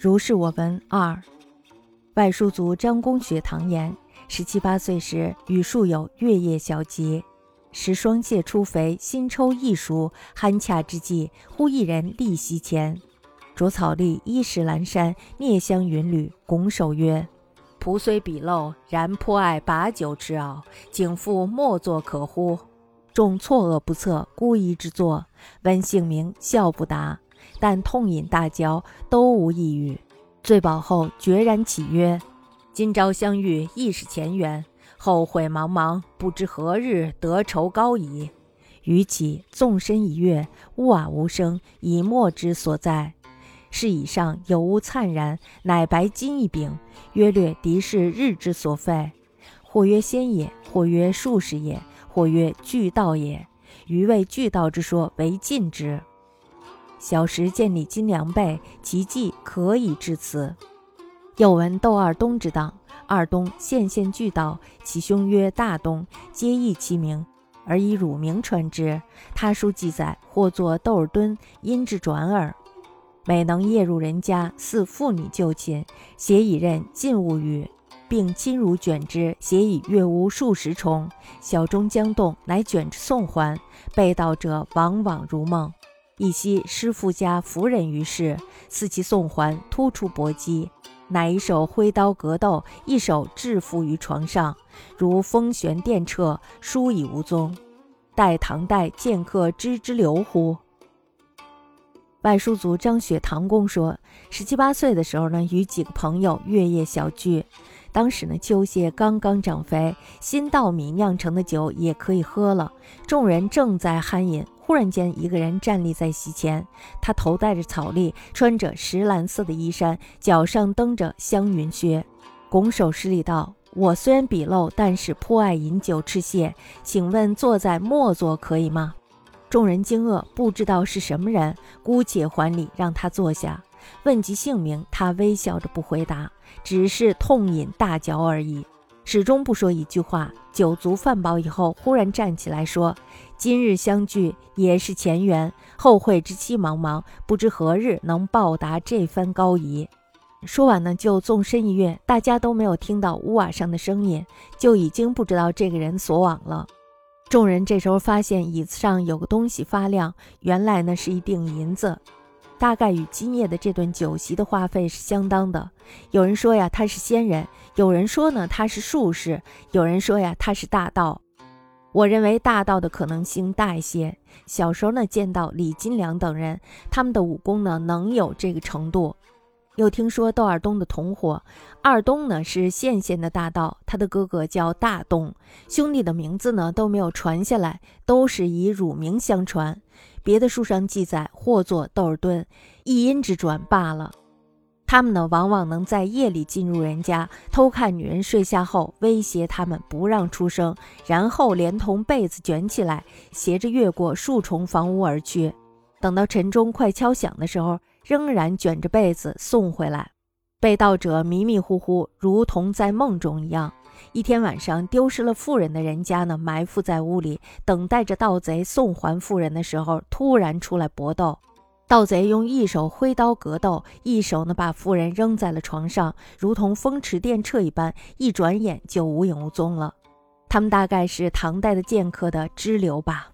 如是我闻二，外叔族张公学堂言：十七八岁时，与数友月夜小结，时双蟹出肥，新抽一熟，酣洽之际，忽一人立席前，着草笠，衣食阑珊，蹑香云履，拱手曰：“仆虽鄙陋，然颇爱把酒之傲，景父莫作可乎？”众错愕不测，孤疑之作。闻姓名，笑不答。但痛饮大嚼，都无异于。醉饱后，决然起曰：“今朝相遇，亦是前缘。后悔茫茫，不知何日得酬高矣。”余起，纵身一跃，呜啊无声，以莫之所在。是以上有无灿然，乃白金一柄，约略敌士日之所费。或曰仙也，或曰术士也。或曰巨道也，余谓巨道之说为尽之。小时见李金良备，其迹可以至此。又闻窦二东之当，二东现现巨道，其兄曰大东，皆异其名，而以乳名传之。他书记载，或作窦尔敦，因之转耳。每能夜入人家，似妇女就寝，携以刃尽物语。并亲如卷之，携以月无数十重。小钟将动，乃卷之送还。被盗者往往如梦。一夕师父家夫人于世，似其送还，突出搏击，乃一手挥刀格斗，一手制服于床上，如风旋电掣，殊已无踪。待唐代剑客知之流乎？外叔族张雪堂公说，十七八岁的时候呢，与几个朋友月夜小聚。当时呢，秋蟹刚刚长肥，新稻米酿成的酒也可以喝了。众人正在酣饮，忽然间，一个人站立在席前，他头戴着草笠，穿着石蓝色的衣衫，脚上蹬着香云靴，拱手施礼道：“我虽然鄙陋，但是颇爱饮酒吃蟹，请问坐在末座可以吗？”众人惊愕，不知道是什么人，姑且还礼，让他坐下。问及姓名，他微笑着不回答，只是痛饮大嚼而已，始终不说一句话。酒足饭饱以后，忽然站起来说：“今日相聚也是前缘，后会之期茫茫，不知何日能报答这番高仪。”说完呢，就纵身一跃，大家都没有听到屋瓦上的声音，就已经不知道这个人所往了。众人这时候发现椅子上有个东西发亮，原来呢是一锭银子。大概与今夜的这顿酒席的花费是相当的。有人说呀，他是仙人；有人说呢，他是术士；有人说呀，他是大道。我认为大道的可能性大一些。小时候呢，见到李金良等人，他们的武功呢，能有这个程度。又听说窦尔东的同伙二东呢，是县县的大道，他的哥哥叫大东，兄弟的名字呢都没有传下来，都是以乳名相传。别的书上记载，或作窦尔敦，一因之转罢了。他们呢，往往能在夜里进入人家，偷看女人睡下后，威胁他们不让出声，然后连同被子卷起来，斜着越过数重房屋而去。等到晨钟快敲响的时候，仍然卷着被子送回来。被盗者迷迷糊糊，如同在梦中一样。一天晚上，丢失了妇人的人家呢，埋伏在屋里，等待着盗贼送还妇人的时候，突然出来搏斗。盗贼用一手挥刀格斗，一手呢把妇人扔在了床上，如同风驰电掣一般，一转眼就无影无踪了。他们大概是唐代的剑客的支流吧。